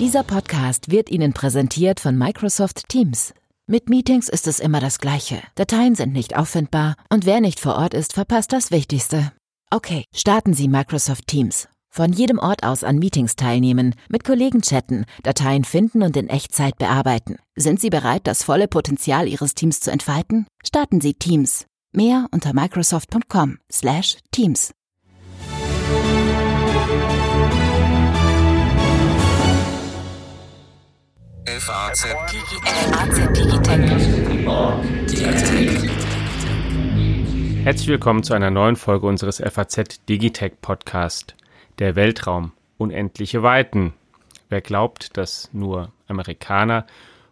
Dieser Podcast wird Ihnen präsentiert von Microsoft Teams. Mit Meetings ist es immer das Gleiche. Dateien sind nicht auffindbar und wer nicht vor Ort ist, verpasst das Wichtigste. Okay, starten Sie Microsoft Teams. Von jedem Ort aus an Meetings teilnehmen, mit Kollegen chatten, Dateien finden und in Echtzeit bearbeiten. Sind Sie bereit, das volle Potenzial Ihres Teams zu entfalten? Starten Sie Teams. Mehr unter microsoft.com/teams. FAZ Herzlich willkommen zu einer neuen Folge unseres FAZ Digitech Podcast. Der Weltraum, unendliche Weiten. Wer glaubt, dass nur Amerikaner,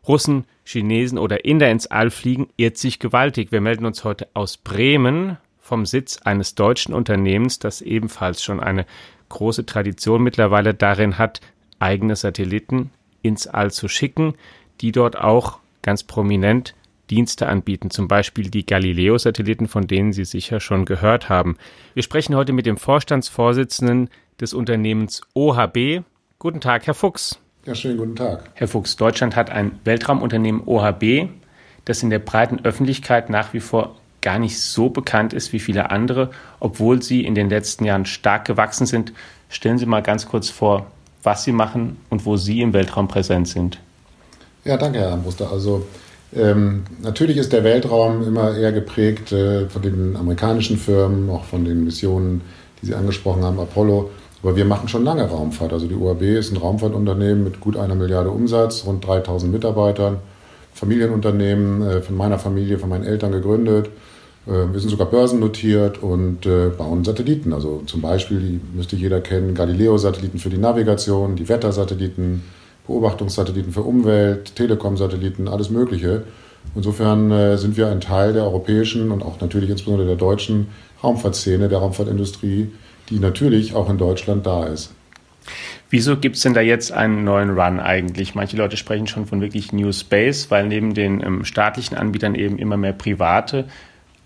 Russen, Chinesen oder Inder ins All fliegen, irrt sich gewaltig. Wir melden uns heute aus Bremen vom Sitz eines deutschen Unternehmens, das ebenfalls schon eine große Tradition mittlerweile darin hat, eigene Satelliten ins All zu schicken, die dort auch ganz prominent Dienste anbieten, zum Beispiel die Galileo-Satelliten, von denen Sie sicher schon gehört haben. Wir sprechen heute mit dem Vorstandsvorsitzenden des Unternehmens OHB. Guten Tag, Herr Fuchs. Ja, schönen guten Tag. Herr Fuchs, Deutschland hat ein Weltraumunternehmen OHB, das in der breiten Öffentlichkeit nach wie vor gar nicht so bekannt ist wie viele andere, obwohl sie in den letzten Jahren stark gewachsen sind. Stellen Sie mal ganz kurz vor, was Sie machen und wo Sie im Weltraum präsent sind. Ja, danke, Herr Armbruster. Also ähm, natürlich ist der Weltraum immer eher geprägt äh, von den amerikanischen Firmen, auch von den Missionen, die Sie angesprochen haben, Apollo. Aber wir machen schon lange Raumfahrt. Also die UAB ist ein Raumfahrtunternehmen mit gut einer Milliarde Umsatz, rund 3000 Mitarbeitern, Familienunternehmen äh, von meiner Familie, von meinen Eltern gegründet. Äh, wir sind sogar börsennotiert und äh, bauen Satelliten. Also zum Beispiel, die müsste jeder kennen, Galileo-Satelliten für die Navigation, die Wettersatelliten, Beobachtungssatelliten für Umwelt, Telekom-Satelliten, alles Mögliche. Insofern äh, sind wir ein Teil der europäischen und auch natürlich insbesondere der deutschen Raumfahrtszene, der Raumfahrtindustrie, die natürlich auch in Deutschland da ist. Wieso gibt es denn da jetzt einen neuen Run eigentlich? Manche Leute sprechen schon von wirklich New Space, weil neben den ähm, staatlichen Anbietern eben immer mehr private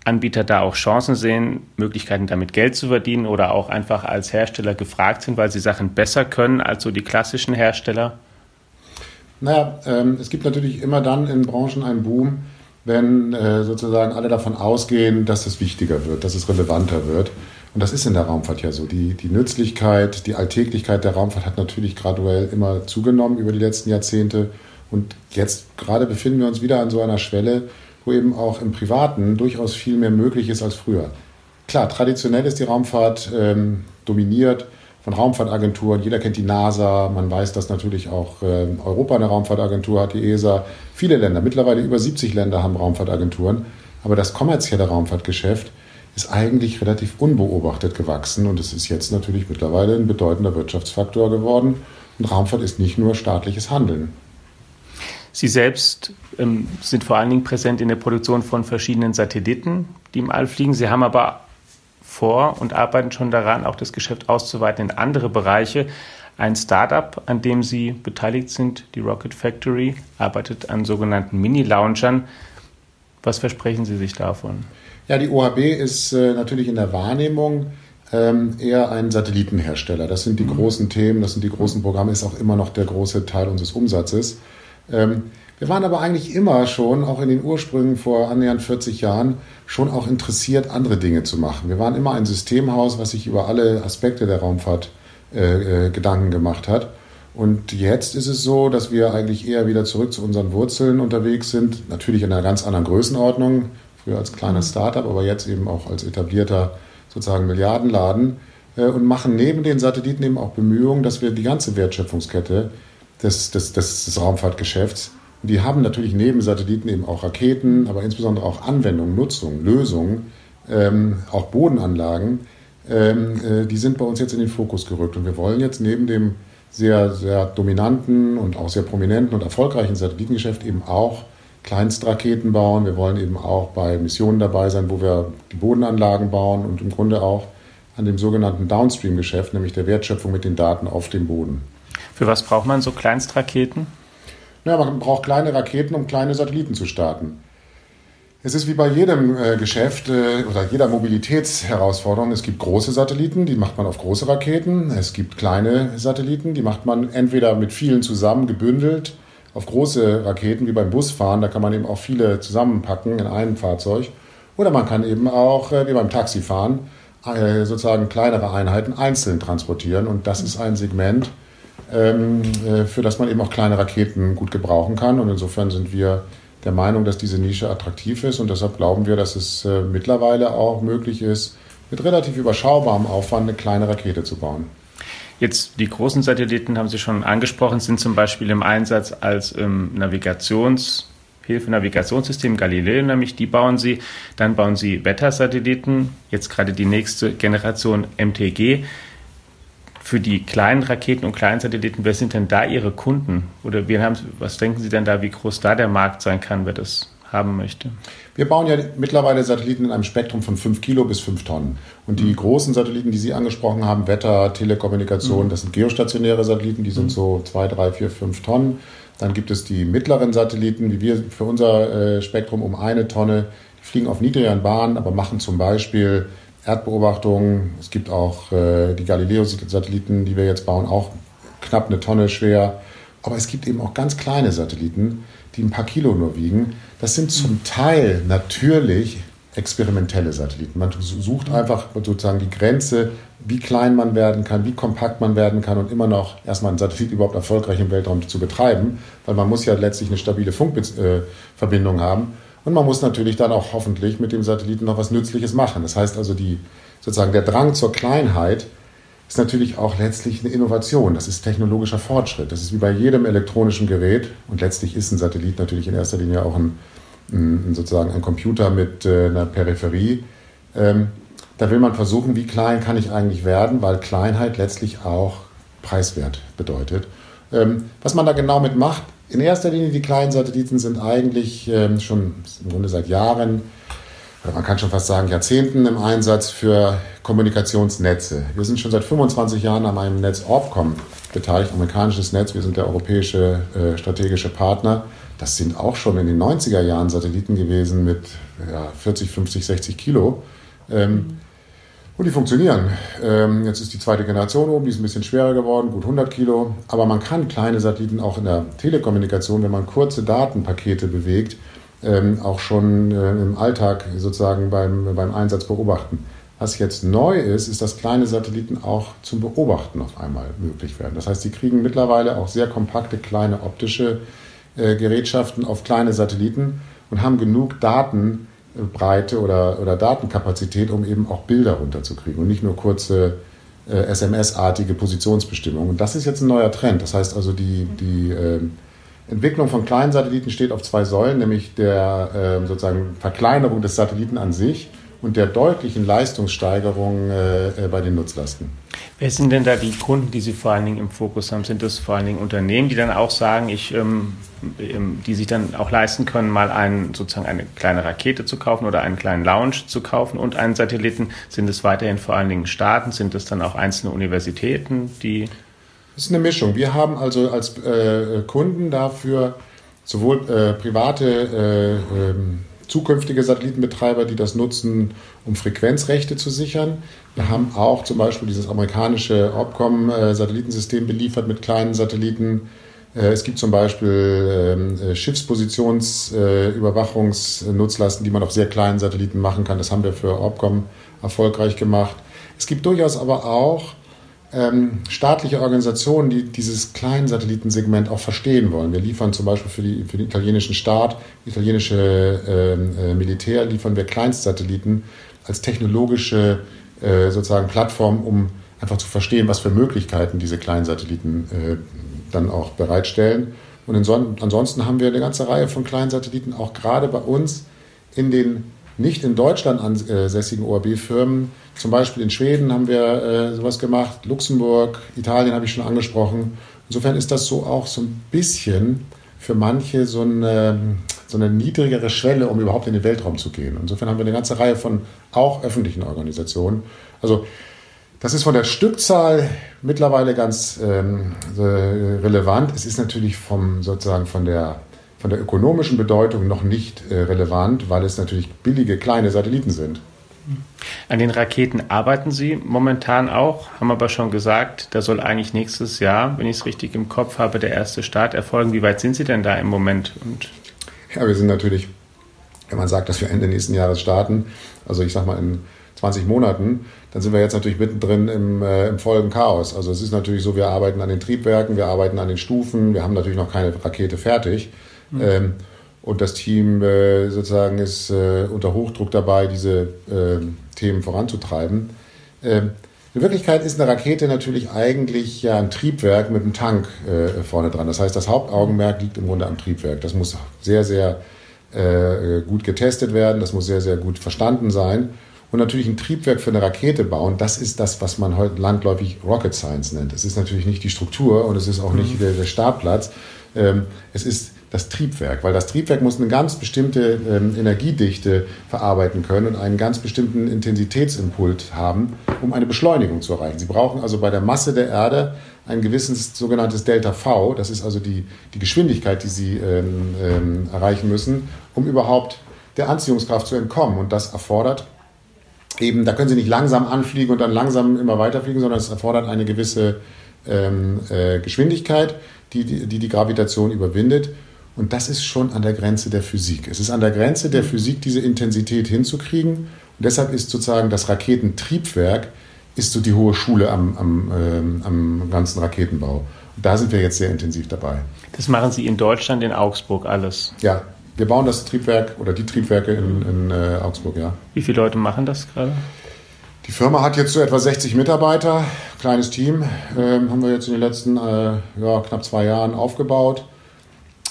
Anbieter da auch Chancen sehen, Möglichkeiten damit Geld zu verdienen oder auch einfach als Hersteller gefragt sind, weil sie Sachen besser können als so die klassischen Hersteller? Naja, ähm, es gibt natürlich immer dann in Branchen einen Boom, wenn äh, sozusagen alle davon ausgehen, dass es wichtiger wird, dass es relevanter wird. Und das ist in der Raumfahrt ja so. Die, die Nützlichkeit, die Alltäglichkeit der Raumfahrt hat natürlich graduell immer zugenommen über die letzten Jahrzehnte. Und jetzt gerade befinden wir uns wieder an so einer Schwelle, wo eben auch im Privaten durchaus viel mehr möglich ist als früher. Klar, traditionell ist die Raumfahrt ähm, dominiert von Raumfahrtagenturen. Jeder kennt die NASA. Man weiß, dass natürlich auch äh, Europa eine Raumfahrtagentur hat, die ESA. Viele Länder, mittlerweile über 70 Länder haben Raumfahrtagenturen. Aber das kommerzielle Raumfahrtgeschäft ist eigentlich relativ unbeobachtet gewachsen und es ist jetzt natürlich mittlerweile ein bedeutender Wirtschaftsfaktor geworden. Und Raumfahrt ist nicht nur staatliches Handeln. Sie selbst ähm, sind vor allen Dingen präsent in der Produktion von verschiedenen Satelliten, die im All fliegen. Sie haben aber vor und arbeiten schon daran, auch das Geschäft auszuweiten in andere Bereiche. Ein Startup, an dem Sie beteiligt sind, die Rocket Factory, arbeitet an sogenannten Mini-Launchern. Was versprechen Sie sich davon? Ja, die OHB ist äh, natürlich in der Wahrnehmung ähm, eher ein Satellitenhersteller. Das sind die mhm. großen Themen, das sind die großen Programme, ist auch immer noch der große Teil unseres Umsatzes. Ähm, wir waren aber eigentlich immer schon, auch in den Ursprüngen vor annähernd 40 Jahren, schon auch interessiert, andere Dinge zu machen. Wir waren immer ein Systemhaus, was sich über alle Aspekte der Raumfahrt äh, äh, Gedanken gemacht hat. Und jetzt ist es so, dass wir eigentlich eher wieder zurück zu unseren Wurzeln unterwegs sind. Natürlich in einer ganz anderen Größenordnung, früher als kleines Startup, aber jetzt eben auch als etablierter sozusagen Milliardenladen äh, und machen neben den Satelliten eben auch Bemühungen, dass wir die ganze Wertschöpfungskette des, des, des, des Raumfahrtgeschäfts. Und die haben natürlich neben Satelliten eben auch Raketen, aber insbesondere auch Anwendungen, Nutzungen, Lösungen, ähm, auch Bodenanlagen. Ähm, äh, die sind bei uns jetzt in den Fokus gerückt. Und wir wollen jetzt neben dem sehr, sehr dominanten und auch sehr prominenten und erfolgreichen Satellitengeschäft eben auch Kleinstraketen bauen. Wir wollen eben auch bei Missionen dabei sein, wo wir die Bodenanlagen bauen und im Grunde auch an dem sogenannten Downstream-Geschäft, nämlich der Wertschöpfung mit den Daten auf dem Boden. Für was braucht man so Kleinstraketen? Ja, man braucht kleine Raketen, um kleine Satelliten zu starten. Es ist wie bei jedem äh, Geschäft äh, oder jeder Mobilitätsherausforderung. Es gibt große Satelliten, die macht man auf große Raketen. Es gibt kleine Satelliten, die macht man entweder mit vielen zusammen gebündelt auf große Raketen wie beim Busfahren. Da kann man eben auch viele zusammenpacken in einem Fahrzeug. Oder man kann eben auch äh, wie beim Taxifahren äh, sozusagen kleinere Einheiten einzeln transportieren. Und das ist ein Segment, für das man eben auch kleine Raketen gut gebrauchen kann. Und insofern sind wir der Meinung, dass diese Nische attraktiv ist und deshalb glauben wir, dass es äh, mittlerweile auch möglich ist, mit relativ überschaubarem Aufwand eine kleine Rakete zu bauen. Jetzt die großen Satelliten haben Sie schon angesprochen, sind zum Beispiel im Einsatz als ähm, Navigationshilfe, Navigationssystem Galileo, nämlich die bauen Sie. Dann bauen Sie Wettersatelliten, jetzt gerade die nächste Generation MTG für die kleinen Raketen und kleinen Satelliten, wer sind denn da Ihre Kunden? Oder wir haben, was denken Sie denn da, wie groß da der Markt sein kann, wer das haben möchte? Wir bauen ja mittlerweile Satelliten in einem Spektrum von 5 Kilo bis 5 Tonnen. Und die mhm. großen Satelliten, die Sie angesprochen haben, Wetter, Telekommunikation, mhm. das sind geostationäre Satelliten, die sind mhm. so 2, 3, 4, 5 Tonnen. Dann gibt es die mittleren Satelliten, wie wir für unser äh, Spektrum um eine Tonne. Die fliegen auf niedrigeren Bahnen, aber machen zum Beispiel Erdbeobachtungen. Es gibt auch äh, die Galileo-Satelliten, die wir jetzt bauen, auch knapp eine Tonne schwer. Aber es gibt eben auch ganz kleine Satelliten, die ein paar Kilo nur wiegen. Das sind zum Teil natürlich experimentelle Satelliten. Man sucht einfach sozusagen die Grenze, wie klein man werden kann, wie kompakt man werden kann und immer noch erstmal einen Satellit überhaupt erfolgreich im Weltraum zu betreiben, weil man muss ja letztlich eine stabile Funkverbindung haben. Und man muss natürlich dann auch hoffentlich mit dem Satelliten noch was Nützliches machen. Das heißt also, die, sozusagen der Drang zur Kleinheit ist natürlich auch letztlich eine Innovation. Das ist technologischer Fortschritt. Das ist wie bei jedem elektronischen Gerät. Und letztlich ist ein Satellit natürlich in erster Linie auch ein, ein sozusagen ein Computer mit äh, einer Peripherie. Ähm, da will man versuchen, wie klein kann ich eigentlich werden, weil Kleinheit letztlich auch preiswert bedeutet. Ähm, was man da genau mit macht, in erster Linie die kleinen Satelliten sind eigentlich ähm, schon im Grunde seit Jahren, oder man kann schon fast sagen Jahrzehnten im Einsatz für Kommunikationsnetze. Wir sind schon seit 25 Jahren an einem Netz Orbcom beteiligt, amerikanisches Netz. Wir sind der europäische äh, strategische Partner. Das sind auch schon in den 90er Jahren Satelliten gewesen mit ja, 40, 50, 60 Kilo. Ähm, und die funktionieren. Ähm, jetzt ist die zweite Generation oben, die ist ein bisschen schwerer geworden, gut 100 Kilo. Aber man kann kleine Satelliten auch in der Telekommunikation, wenn man kurze Datenpakete bewegt, ähm, auch schon äh, im Alltag sozusagen beim, beim Einsatz beobachten. Was jetzt neu ist, ist, dass kleine Satelliten auch zum Beobachten auf einmal möglich werden. Das heißt, sie kriegen mittlerweile auch sehr kompakte kleine optische äh, Gerätschaften auf kleine Satelliten und haben genug Daten, Breite oder, oder Datenkapazität, um eben auch Bilder runterzukriegen und nicht nur kurze äh, SMS-artige Positionsbestimmungen. Und das ist jetzt ein neuer Trend. Das heißt also, die, die äh, Entwicklung von kleinen Satelliten steht auf zwei Säulen, nämlich der äh, sozusagen Verkleinerung des Satelliten an sich und der deutlichen Leistungssteigerung äh, äh, bei den Nutzlasten. Wer sind denn da die Kunden, die Sie vor allen Dingen im Fokus haben? Sind das vor allen Dingen Unternehmen, die dann auch sagen, ich, ähm, ähm, die sich dann auch leisten können, mal einen, sozusagen eine kleine Rakete zu kaufen oder einen kleinen Lounge zu kaufen und einen Satelliten? Sind es weiterhin vor allen Dingen Staaten? Sind es dann auch einzelne Universitäten, die? Das ist eine Mischung. Wir haben also als äh, Kunden dafür sowohl äh, private äh, ähm, zukünftige Satellitenbetreiber, die das nutzen, um Frequenzrechte zu sichern. Wir haben auch zum Beispiel dieses amerikanische Opcom-Satellitensystem beliefert mit kleinen Satelliten. Äh, es gibt zum Beispiel ähm, äh, Schiffspositionsüberwachungsnutzlasten, die man auf sehr kleinen Satelliten machen kann. Das haben wir für Opcom erfolgreich gemacht. Es gibt durchaus aber auch ähm, staatliche Organisationen, die dieses kleinen Satellitensegment auch verstehen wollen. Wir liefern zum Beispiel für, die, für den italienischen Staat, italienische ähm, äh, Militär, liefern wir Kleinstsatelliten als technologische äh, sozusagen Plattform, um einfach zu verstehen, was für Möglichkeiten diese kleinen Satelliten äh, dann auch bereitstellen. Und ansonsten haben wir eine ganze Reihe von kleinen Satelliten, auch gerade bei uns in den nicht in Deutschland ansässigen ORB-Firmen. Zum Beispiel in Schweden haben wir äh, sowas gemacht, Luxemburg, Italien habe ich schon angesprochen. Insofern ist das so auch so ein bisschen für manche so eine, so eine niedrigere Schwelle, um überhaupt in den Weltraum zu gehen. Insofern haben wir eine ganze Reihe von auch öffentlichen Organisationen. Also das ist von der Stückzahl mittlerweile ganz ähm, relevant. Es ist natürlich vom sozusagen von der von der ökonomischen Bedeutung noch nicht äh, relevant, weil es natürlich billige kleine Satelliten sind. An den Raketen arbeiten Sie momentan auch, haben aber schon gesagt, da soll eigentlich nächstes Jahr, wenn ich es richtig im Kopf habe, der erste Start erfolgen. Wie weit sind Sie denn da im Moment? Und ja, wir sind natürlich, wenn man sagt, dass wir Ende nächsten Jahres starten, also ich sag mal in 20 Monaten, dann sind wir jetzt natürlich mittendrin im, äh, im vollen Chaos. Also es ist natürlich so, wir arbeiten an den Triebwerken, wir arbeiten an den Stufen, wir haben natürlich noch keine Rakete fertig. Mhm. Ähm, und das Team äh, sozusagen ist äh, unter Hochdruck dabei, diese äh, Themen voranzutreiben. Ähm, in Wirklichkeit ist eine Rakete natürlich eigentlich ja ein Triebwerk mit einem Tank äh, vorne dran. Das heißt, das Hauptaugenmerk liegt im Grunde am Triebwerk. Das muss sehr, sehr äh, gut getestet werden, das muss sehr, sehr gut verstanden sein. Und natürlich ein Triebwerk für eine Rakete bauen, das ist das, was man heute landläufig Rocket Science nennt. Es ist natürlich nicht die Struktur und es ist auch nicht mhm. der, der Startplatz. Ähm, es ist das Triebwerk, weil das Triebwerk muss eine ganz bestimmte ähm, Energiedichte verarbeiten können und einen ganz bestimmten Intensitätsimpuls haben, um eine Beschleunigung zu erreichen. Sie brauchen also bei der Masse der Erde ein gewisses sogenanntes Delta V, das ist also die, die Geschwindigkeit, die Sie ähm, ähm, erreichen müssen, um überhaupt der Anziehungskraft zu entkommen. Und das erfordert eben, da können Sie nicht langsam anfliegen und dann langsam immer weiterfliegen, sondern es erfordert eine gewisse ähm, äh, Geschwindigkeit, die, die die Gravitation überwindet. Und das ist schon an der Grenze der Physik. Es ist an der Grenze der Physik, diese Intensität hinzukriegen. Und deshalb ist sozusagen das Raketentriebwerk ist so die hohe Schule am, am, ähm, am ganzen Raketenbau. Und da sind wir jetzt sehr intensiv dabei. Das machen Sie in Deutschland, in Augsburg alles? Ja, wir bauen das Triebwerk oder die Triebwerke in, in äh, Augsburg, ja. Wie viele Leute machen das gerade? Die Firma hat jetzt so etwa 60 Mitarbeiter, kleines Team, ähm, haben wir jetzt in den letzten äh, ja, knapp zwei Jahren aufgebaut.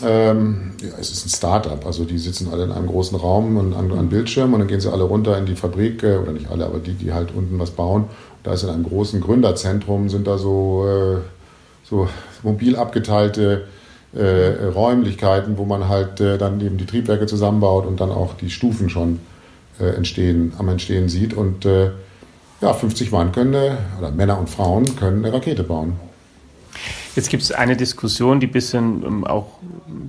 Ähm, ja, es ist ein Start-up, also die sitzen alle in einem großen Raum und an, an Bildschirmen und dann gehen sie alle runter in die Fabrik, äh, oder nicht alle, aber die, die halt unten was bauen. Da ist in einem großen Gründerzentrum, sind da so, äh, so mobil abgeteilte äh, Räumlichkeiten, wo man halt äh, dann eben die Triebwerke zusammenbaut und dann auch die Stufen schon äh, entstehen, am Entstehen sieht. Und äh, ja, 50 Mann können, oder Männer und Frauen können eine Rakete bauen. Jetzt gibt es eine Diskussion, die ein bisschen ähm, auch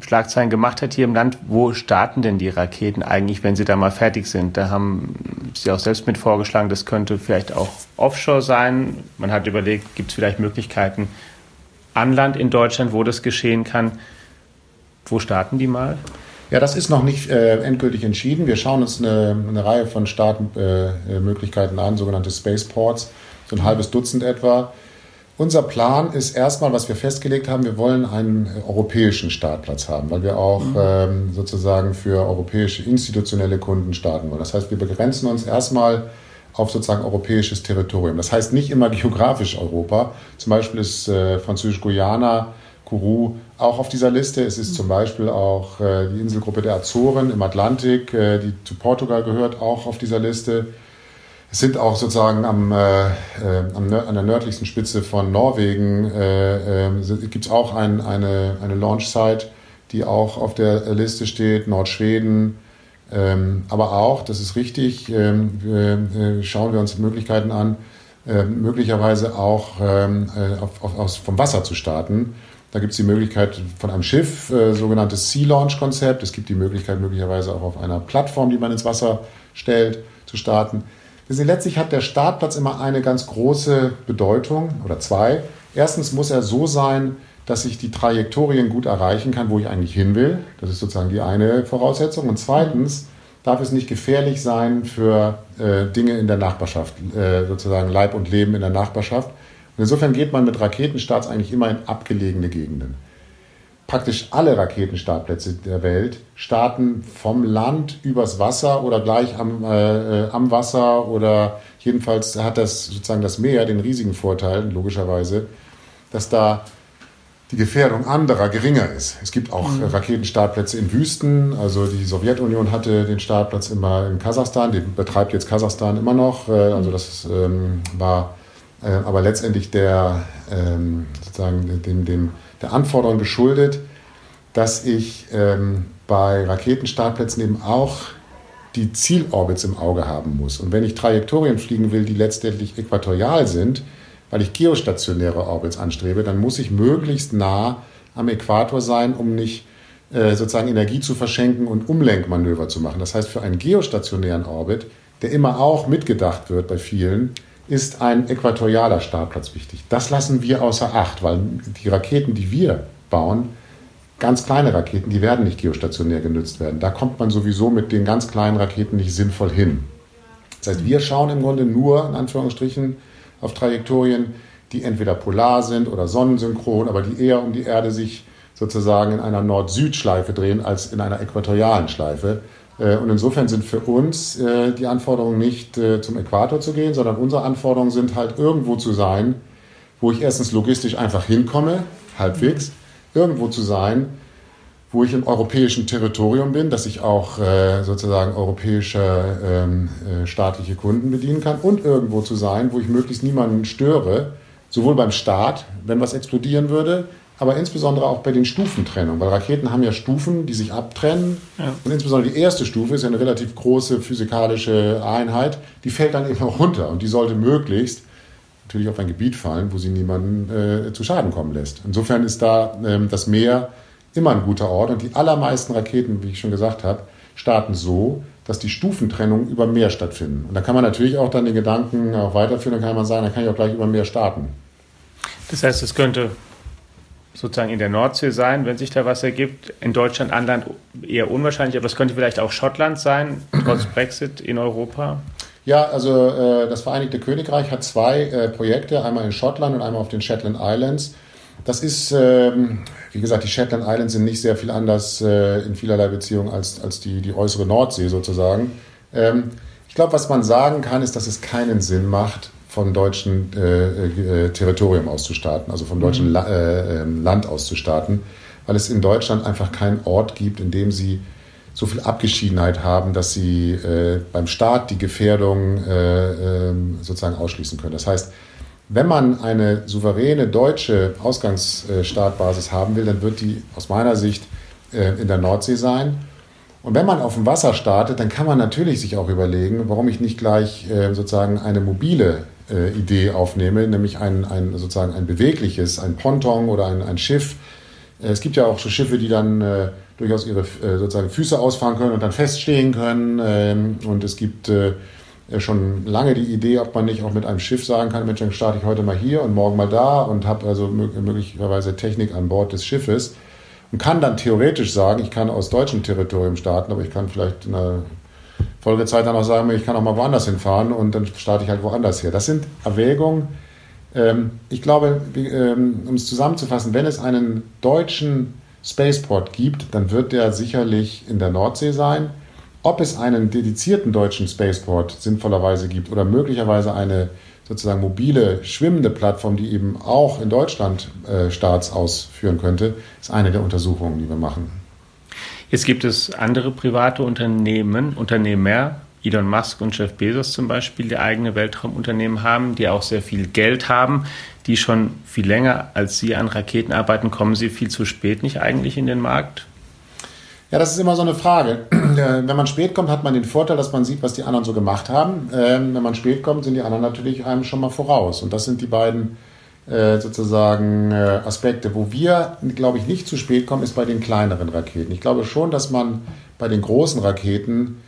Schlagzeilen gemacht hat hier im Land. Wo starten denn die Raketen eigentlich, wenn sie da mal fertig sind? Da haben Sie auch selbst mit vorgeschlagen, das könnte vielleicht auch offshore sein. Man hat überlegt, gibt es vielleicht Möglichkeiten an Land in Deutschland, wo das geschehen kann. Wo starten die mal? Ja, das ist noch nicht äh, endgültig entschieden. Wir schauen uns eine, eine Reihe von Startmöglichkeiten äh, an, sogenannte Spaceports, so ein halbes Dutzend etwa. Unser Plan ist erstmal, was wir festgelegt haben, wir wollen einen europäischen Startplatz haben, weil wir auch mhm. ähm, sozusagen für europäische institutionelle Kunden starten wollen. Das heißt, wir begrenzen uns erstmal auf sozusagen europäisches Territorium. Das heißt nicht immer geografisch Europa. Zum Beispiel ist äh, Französisch-Guyana, Kourou auch auf dieser Liste. Es ist mhm. zum Beispiel auch äh, die Inselgruppe der Azoren im Atlantik, äh, die zu Portugal gehört, auch auf dieser Liste. Sind auch sozusagen am, äh, äh am, an der nördlichsten Spitze von Norwegen äh, äh, gibt es auch ein, eine, eine Launch-Site, die auch auf der Liste steht, Nordschweden. Ähm, aber auch, das ist richtig, ähm, äh, schauen wir uns Möglichkeiten an, äh, möglicherweise auch ähm, auf, auf, aus, vom Wasser zu starten. Da gibt es die Möglichkeit von einem Schiff, äh, sogenanntes Sea Launch Konzept. Es gibt die Möglichkeit möglicherweise auch auf einer Plattform, die man ins Wasser stellt, zu starten. Letztlich hat der Startplatz immer eine ganz große Bedeutung oder zwei. Erstens muss er so sein, dass ich die Trajektorien gut erreichen kann, wo ich eigentlich hin will. Das ist sozusagen die eine Voraussetzung. Und zweitens darf es nicht gefährlich sein für äh, Dinge in der Nachbarschaft, äh, sozusagen Leib und Leben in der Nachbarschaft. Und insofern geht man mit Raketenstarts eigentlich immer in abgelegene Gegenden praktisch alle Raketenstartplätze der Welt starten vom Land übers Wasser oder gleich am, äh, am Wasser oder jedenfalls hat das sozusagen das Meer den riesigen Vorteil, logischerweise, dass da die Gefährdung anderer geringer ist. Es gibt auch mhm. Raketenstartplätze in Wüsten. Also die Sowjetunion hatte den Startplatz immer in Kasachstan, den betreibt jetzt Kasachstan immer noch. Äh, also das ähm, war äh, aber letztendlich der ähm, sozusagen dem, dem der Anforderung geschuldet, dass ich ähm, bei Raketenstartplätzen eben auch die Zielorbits im Auge haben muss. Und wenn ich Trajektorien fliegen will, die letztendlich äquatorial sind, weil ich geostationäre Orbits anstrebe, dann muss ich möglichst nah am Äquator sein, um nicht äh, sozusagen Energie zu verschenken und Umlenkmanöver zu machen. Das heißt, für einen geostationären Orbit, der immer auch mitgedacht wird bei vielen, ist ein äquatorialer Startplatz wichtig. Das lassen wir außer Acht, weil die Raketen, die wir bauen, ganz kleine Raketen, die werden nicht geostationär genutzt werden. Da kommt man sowieso mit den ganz kleinen Raketen nicht sinnvoll hin. Das heißt, wir schauen im Grunde nur, in Anführungsstrichen, auf Trajektorien, die entweder polar sind oder sonnensynchron, aber die eher um die Erde sich sozusagen in einer Nord-Süd-Schleife drehen als in einer äquatorialen Schleife. Äh, und insofern sind für uns äh, die Anforderungen nicht äh, zum Äquator zu gehen, sondern unsere Anforderungen sind halt irgendwo zu sein, wo ich erstens logistisch einfach hinkomme, halbwegs, irgendwo zu sein, wo ich im europäischen Territorium bin, dass ich auch sozusagen europäische ähm, äh, staatliche Kunden bedienen kann und irgendwo zu sein, wo ich möglichst niemanden störe, sowohl beim Start, wenn was explodieren würde, aber insbesondere auch bei den Stufentrennungen, weil Raketen haben ja Stufen, die sich abtrennen. Ja. Und insbesondere die erste Stufe ist ja eine relativ große physikalische Einheit, die fällt dann eben auch runter und die sollte möglichst natürlich auf ein Gebiet fallen, wo sie niemanden äh, zu Schaden kommen lässt. Insofern ist da ähm, das Meer immer ein guter Ort und die allermeisten Raketen, wie ich schon gesagt habe, starten so, dass die Stufentrennungen über Meer stattfinden. Und da kann man natürlich auch dann den Gedanken auch weiterführen, dann kann man sagen, dann kann ich auch gleich über Meer starten. Das heißt, es könnte sozusagen in der Nordsee sein, wenn sich da was ergibt. In Deutschland, Anland eher unwahrscheinlich, aber es könnte vielleicht auch Schottland sein, trotz Brexit in Europa. Ja, also äh, das Vereinigte Königreich hat zwei äh, Projekte, einmal in Schottland und einmal auf den Shetland Islands. Das ist, ähm, wie gesagt, die Shetland Islands sind nicht sehr viel anders äh, in vielerlei Beziehungen als, als die, die äußere Nordsee sozusagen. Ähm, ich glaube, was man sagen kann, ist, dass es keinen Sinn macht, vom deutschen äh, äh, Territorium aus zu starten, also vom deutschen mhm. La äh, ähm, Land aus zu starten, weil es in Deutschland einfach keinen Ort gibt, in dem sie so viel Abgeschiedenheit haben, dass sie äh, beim Start die Gefährdung äh, ähm, sozusagen ausschließen können. Das heißt, wenn man eine souveräne deutsche Ausgangsstartbasis haben will, dann wird die aus meiner Sicht äh, in der Nordsee sein. Und wenn man auf dem Wasser startet, dann kann man natürlich sich auch überlegen, warum ich nicht gleich äh, sozusagen eine mobile äh, Idee aufnehme, nämlich ein, ein, sozusagen ein bewegliches, ein Ponton oder ein, ein Schiff. Es gibt ja auch so Schiffe, die dann äh, durchaus ihre äh, sozusagen Füße ausfahren können und dann feststehen können. Ähm, und es gibt äh, schon lange die Idee, ob man nicht auch mit einem Schiff sagen kann, Mensch, dann starte ich heute mal hier und morgen mal da und habe also möglicherweise Technik an Bord des Schiffes und kann dann theoretisch sagen, ich kann aus deutschem Territorium starten, aber ich kann vielleicht in einer Folgezeit dann auch sagen, ich kann auch mal woanders hinfahren und dann starte ich halt woanders her. Das sind Erwägungen. Ähm, ich glaube, ähm, um es zusammenzufassen, wenn es einen deutschen Spaceport gibt, dann wird der sicherlich in der Nordsee sein. Ob es einen dedizierten deutschen Spaceport sinnvollerweise gibt oder möglicherweise eine sozusagen mobile, schwimmende Plattform, die eben auch in Deutschland äh, Starts ausführen könnte, ist eine der Untersuchungen, die wir machen. Jetzt gibt es andere private Unternehmen, Unternehmer, Elon Musk und Jeff Bezos zum Beispiel, die eigene Weltraumunternehmen haben, die auch sehr viel Geld haben, die schon viel länger als Sie an Raketen arbeiten. Kommen Sie viel zu spät nicht eigentlich in den Markt? Ja, das ist immer so eine Frage. Wenn man spät kommt, hat man den Vorteil, dass man sieht, was die anderen so gemacht haben. Ähm, wenn man spät kommt, sind die anderen natürlich einem schon mal voraus. Und das sind die beiden äh, sozusagen äh, Aspekte. Wo wir, glaube ich, nicht zu spät kommen, ist bei den kleineren Raketen. Ich glaube schon, dass man bei den großen Raketen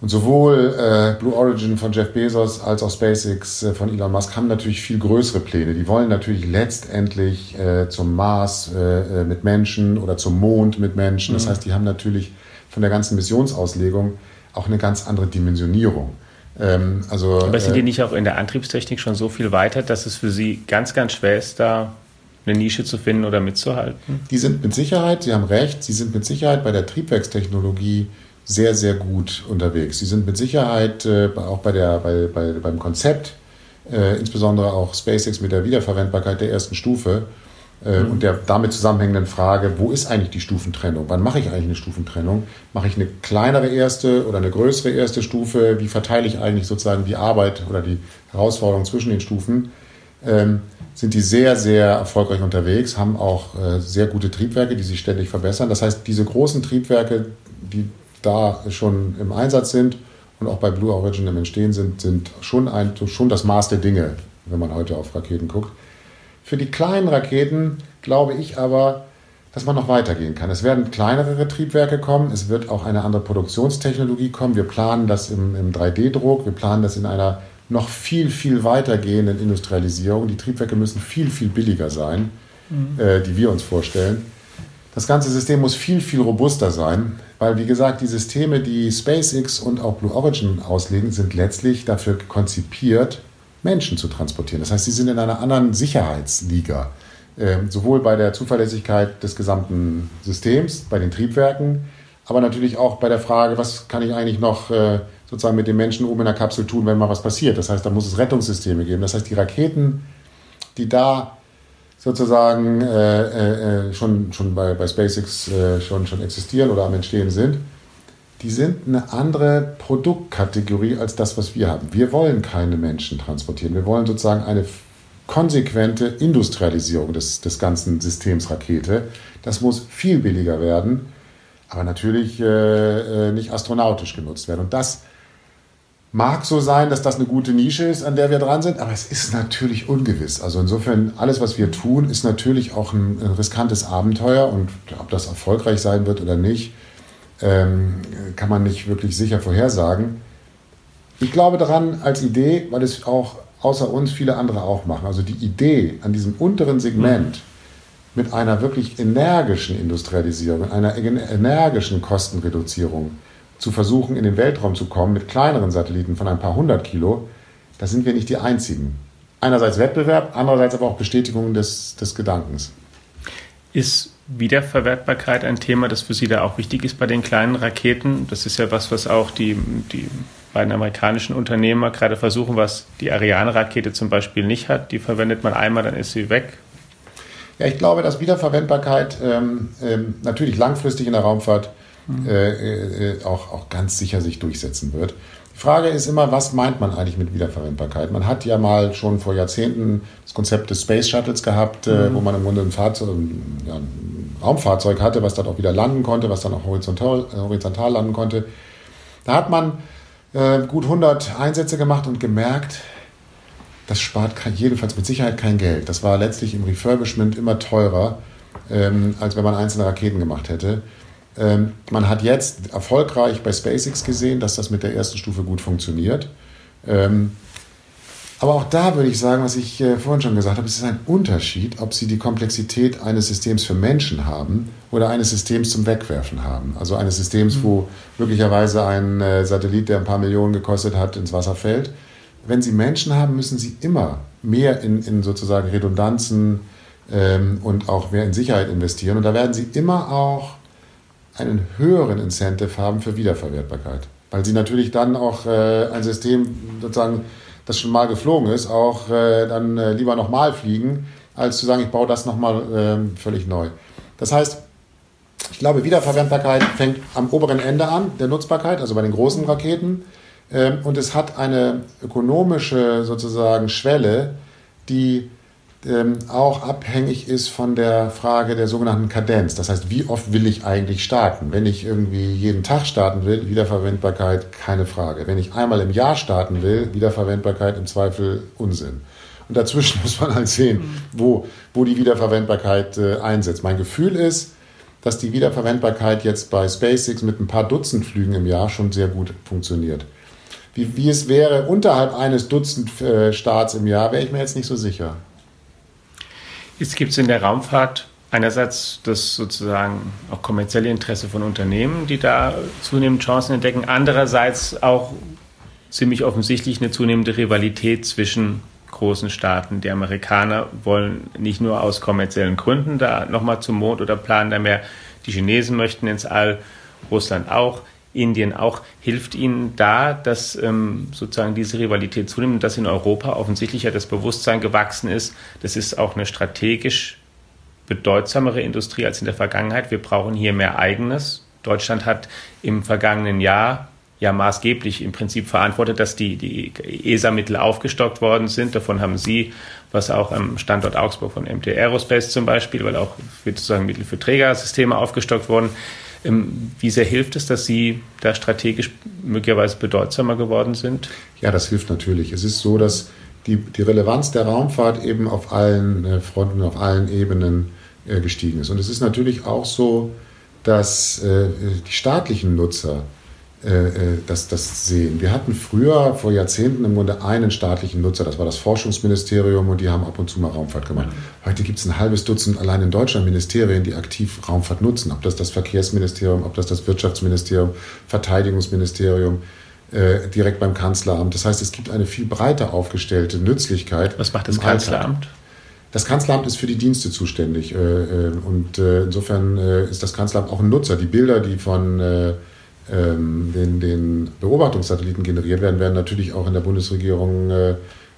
und sowohl äh, Blue Origin von Jeff Bezos als auch SpaceX äh, von Elon Musk haben natürlich viel größere Pläne. Die wollen natürlich letztendlich äh, zum Mars äh, äh mit Menschen oder zum Mond mit Menschen. Das mhm. heißt, die haben natürlich von der ganzen Missionsauslegung auch eine ganz andere Dimensionierung. Ähm, also, Aber sind die äh, nicht auch in der Antriebstechnik schon so viel weiter, dass es für sie ganz, ganz schwer ist, da eine Nische zu finden oder mitzuhalten? Die sind mit Sicherheit, Sie haben recht, sie sind mit Sicherheit bei der Triebwerkstechnologie sehr, sehr gut unterwegs. Sie sind mit Sicherheit äh, auch bei der, bei, bei, beim Konzept, äh, insbesondere auch SpaceX mit der Wiederverwendbarkeit der ersten Stufe äh, mhm. und der damit zusammenhängenden Frage, wo ist eigentlich die Stufentrennung? Wann mache ich eigentlich eine Stufentrennung? Mache ich eine kleinere erste oder eine größere erste Stufe? Wie verteile ich eigentlich sozusagen die Arbeit oder die Herausforderung zwischen den Stufen? Ähm, sind die sehr, sehr erfolgreich unterwegs, haben auch äh, sehr gute Triebwerke, die sich ständig verbessern. Das heißt, diese großen Triebwerke, die da schon im Einsatz sind und auch bei Blue Origin im Entstehen sind, sind schon, ein, schon das Maß der Dinge, wenn man heute auf Raketen guckt. Für die kleinen Raketen glaube ich aber, dass man noch weitergehen kann. Es werden kleinere Triebwerke kommen, es wird auch eine andere Produktionstechnologie kommen. Wir planen das im, im 3D-Druck, wir planen das in einer noch viel, viel weitergehenden Industrialisierung. Die Triebwerke müssen viel, viel billiger sein, mhm. äh, die wir uns vorstellen. Das ganze System muss viel, viel robuster sein, weil, wie gesagt, die Systeme, die SpaceX und auch Blue Origin auslegen, sind letztlich dafür konzipiert, Menschen zu transportieren. Das heißt, sie sind in einer anderen Sicherheitsliga. Ähm, sowohl bei der Zuverlässigkeit des gesamten Systems, bei den Triebwerken, aber natürlich auch bei der Frage, was kann ich eigentlich noch äh, sozusagen mit den Menschen oben in der Kapsel tun, wenn mal was passiert. Das heißt, da muss es Rettungssysteme geben. Das heißt, die Raketen, die da sozusagen äh, äh, äh schon, schon bei, bei SpaceX äh, schon, schon existieren oder am Entstehen sind, die sind eine andere Produktkategorie als das, was wir haben. Wir wollen keine Menschen transportieren. Wir wollen sozusagen eine konsequente Industrialisierung des, des ganzen Systems Rakete. Das muss viel billiger werden, aber natürlich äh, äh, nicht astronautisch genutzt werden. Und das mag so sein, dass das eine gute Nische ist, an der wir dran sind, aber es ist natürlich ungewiss. Also insofern, alles, was wir tun, ist natürlich auch ein, ein riskantes Abenteuer und ob das erfolgreich sein wird oder nicht, ähm, kann man nicht wirklich sicher vorhersagen. Ich glaube daran als Idee, weil es auch außer uns viele andere auch machen. Also die Idee an diesem unteren Segment mit einer wirklich energischen Industrialisierung, einer energischen Kostenreduzierung zu versuchen, in den Weltraum zu kommen mit kleineren Satelliten von ein paar hundert Kilo, da sind wir nicht die Einzigen. Einerseits Wettbewerb, andererseits aber auch Bestätigung des, des Gedankens. Ist Wiederverwertbarkeit ein Thema, das für Sie da auch wichtig ist bei den kleinen Raketen? Das ist ja was, was auch die, die beiden amerikanischen Unternehmer gerade versuchen, was die Ariane-Rakete zum Beispiel nicht hat. Die verwendet man einmal, dann ist sie weg. Ja, ich glaube, dass Wiederverwendbarkeit ähm, ähm, natürlich langfristig in der Raumfahrt mhm. äh, äh, auch, auch ganz sicher sich durchsetzen wird. Die Frage ist immer, was meint man eigentlich mit Wiederverwendbarkeit? Man hat ja mal schon vor Jahrzehnten das Konzept des Space Shuttles gehabt, äh, mhm. wo man im Grunde ein, Fahrzeug, ja, ein Raumfahrzeug hatte, was dann auch wieder landen konnte, was dann auch horizontal, horizontal landen konnte. Da hat man gut 100 Einsätze gemacht und gemerkt, das spart jedenfalls mit Sicherheit kein Geld. Das war letztlich im Refurbishment immer teurer, ähm, als wenn man einzelne Raketen gemacht hätte. Ähm, man hat jetzt erfolgreich bei SpaceX gesehen, dass das mit der ersten Stufe gut funktioniert. Ähm, aber auch da würde ich sagen, was ich äh, vorhin schon gesagt habe, es ist ein Unterschied, ob Sie die Komplexität eines Systems für Menschen haben oder eines Systems zum Wegwerfen haben. Also eines Systems, mhm. wo möglicherweise ein äh, Satellit, der ein paar Millionen gekostet hat, ins Wasser fällt. Wenn Sie Menschen haben, müssen Sie immer mehr in, in sozusagen Redundanzen ähm, und auch mehr in Sicherheit investieren. Und da werden Sie immer auch einen höheren Incentive haben für Wiederverwertbarkeit. Weil Sie natürlich dann auch äh, ein System sozusagen das schon mal geflogen ist, auch äh, dann äh, lieber nochmal fliegen, als zu sagen, ich baue das nochmal äh, völlig neu. Das heißt, ich glaube, Wiederverwendbarkeit fängt am oberen Ende an, der Nutzbarkeit, also bei den großen Raketen. Ähm, und es hat eine ökonomische sozusagen Schwelle, die ähm, auch abhängig ist von der Frage der sogenannten Kadenz. Das heißt, wie oft will ich eigentlich starten? Wenn ich irgendwie jeden Tag starten will, Wiederverwendbarkeit, keine Frage. Wenn ich einmal im Jahr starten will, Wiederverwendbarkeit im Zweifel Unsinn. Und dazwischen muss man halt sehen, wo, wo die Wiederverwendbarkeit äh, einsetzt. Mein Gefühl ist, dass die Wiederverwendbarkeit jetzt bei SpaceX mit ein paar Dutzend Flügen im Jahr schon sehr gut funktioniert. Wie, wie es wäre unterhalb eines Dutzend äh, Starts im Jahr, wäre ich mir jetzt nicht so sicher. Jetzt gibt es in der Raumfahrt einerseits das sozusagen auch kommerzielle Interesse von Unternehmen, die da zunehmend Chancen entdecken, andererseits auch ziemlich offensichtlich eine zunehmende Rivalität zwischen großen Staaten. Die Amerikaner wollen nicht nur aus kommerziellen Gründen da nochmal zum Mond oder planen da mehr. Die Chinesen möchten ins All, Russland auch. Indien auch, hilft Ihnen da, dass ähm, sozusagen diese Rivalität zunimmt und dass in Europa offensichtlich ja das Bewusstsein gewachsen ist, das ist auch eine strategisch bedeutsamere Industrie als in der Vergangenheit. Wir brauchen hier mehr eigenes. Deutschland hat im vergangenen Jahr ja maßgeblich im Prinzip verantwortet, dass die, die ESA-Mittel aufgestockt worden sind. Davon haben Sie, was auch am Standort Augsburg von MT Aerospace zum Beispiel, weil auch sozusagen Mittel für Trägersysteme aufgestockt wurden. Ähm, wie sehr hilft es, dass Sie da strategisch möglicherweise bedeutsamer geworden sind? Ja, das hilft natürlich. Es ist so, dass die, die Relevanz der Raumfahrt eben auf allen äh, Fronten, auf allen Ebenen äh, gestiegen ist. Und es ist natürlich auch so, dass äh, die staatlichen Nutzer äh, äh, das, das sehen. Wir hatten früher, vor Jahrzehnten, im Grunde einen staatlichen Nutzer, das war das Forschungsministerium und die haben ab und zu mal Raumfahrt gemacht. Heute gibt es ein halbes Dutzend allein in Deutschland Ministerien, die aktiv Raumfahrt nutzen. Ob das das Verkehrsministerium, ob das das Wirtschaftsministerium, Verteidigungsministerium, äh, direkt beim Kanzleramt. Das heißt, es gibt eine viel breiter aufgestellte Nützlichkeit. Was macht das Kanzleramt? Das Kanzleramt ist für die Dienste zuständig und insofern ist das Kanzleramt auch ein Nutzer. Die Bilder, die von den, den Beobachtungssatelliten generiert werden, werden natürlich auch in der Bundesregierung äh,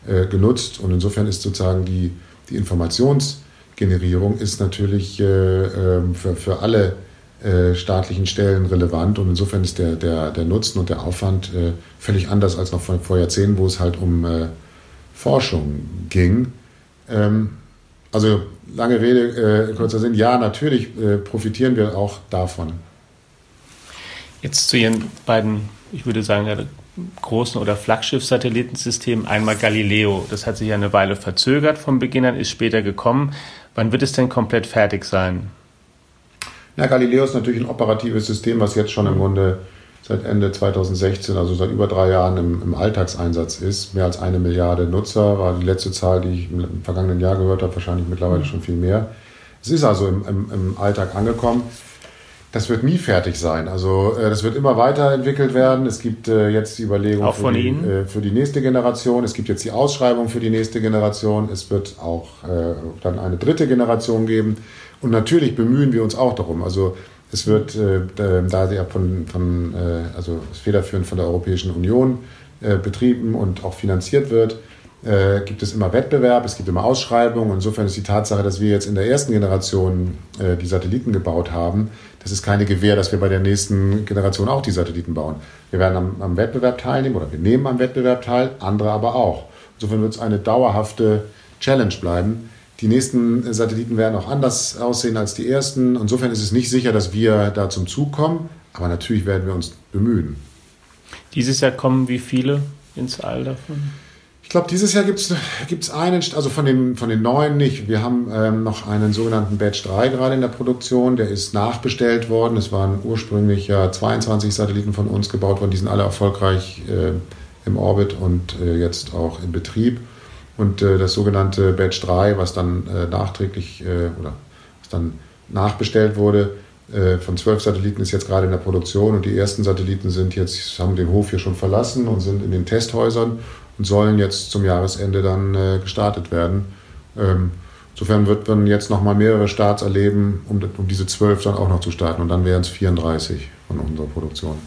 äh, genutzt. Und insofern ist sozusagen die, die Informationsgenerierung ist natürlich äh, ähm, für, für alle äh, staatlichen Stellen relevant. Und insofern ist der, der, der Nutzen und der Aufwand äh, völlig anders als noch vor, vor Jahrzehnten, wo es halt um äh, Forschung ging. Ähm, also lange Rede, kurzer Sinn, ja, natürlich profitieren wir auch davon. Jetzt zu Ihren beiden, ich würde sagen, großen oder Flaggschiff-Satellitensystemen. Einmal Galileo, das hat sich ja eine Weile verzögert vom Beginn an, ist später gekommen. Wann wird es denn komplett fertig sein? Ja, Galileo ist natürlich ein operatives System, was jetzt schon im Grunde seit Ende 2016, also seit über drei Jahren im, im, Alltagseinsatz ist. Mehr als eine Milliarde Nutzer war die letzte Zahl, die ich im vergangenen Jahr gehört habe, wahrscheinlich mittlerweile schon viel mehr. Es ist also im, im, im Alltag angekommen das wird nie fertig sein. Also äh, das wird immer weiterentwickelt werden. Es gibt äh, jetzt die Überlegung auch für, die, äh, für die nächste Generation. Es gibt jetzt die Ausschreibung für die nächste Generation. Es wird auch äh, dann eine dritte Generation geben. Und natürlich bemühen wir uns auch darum. Also es wird, äh, da sie ja von, von äh, also federführend von der Europäischen Union äh, betrieben und auch finanziert wird, äh, gibt es immer Wettbewerb, es gibt immer Ausschreibungen. Insofern ist die Tatsache, dass wir jetzt in der ersten Generation äh, die Satelliten gebaut haben, das ist keine Gewähr, dass wir bei der nächsten Generation auch die Satelliten bauen. Wir werden am, am Wettbewerb teilnehmen oder wir nehmen am Wettbewerb teil, andere aber auch. Insofern wird es eine dauerhafte Challenge bleiben. Die nächsten Satelliten werden auch anders aussehen als die ersten. Insofern ist es nicht sicher, dass wir da zum Zug kommen, aber natürlich werden wir uns bemühen. Dieses Jahr kommen wie viele ins All davon? Ich glaube, dieses Jahr gibt es einen, also von den, von den neuen nicht. Wir haben ähm, noch einen sogenannten Batch 3 gerade in der Produktion. Der ist nachbestellt worden. Es waren ursprünglich ja 22 Satelliten von uns gebaut worden. Die sind alle erfolgreich äh, im Orbit und äh, jetzt auch in Betrieb. Und äh, das sogenannte Batch 3, was dann äh, nachträglich äh, oder was dann nachbestellt wurde, äh, von zwölf Satelliten ist jetzt gerade in der Produktion und die ersten Satelliten sind jetzt, haben den Hof hier schon verlassen und sind in den Testhäusern und sollen jetzt zum Jahresende dann äh, gestartet werden. Ähm, insofern wird man jetzt noch mal mehrere Starts erleben, um, um diese zwölf dann auch noch zu starten. Und dann wären es 34 von unserer Produktion.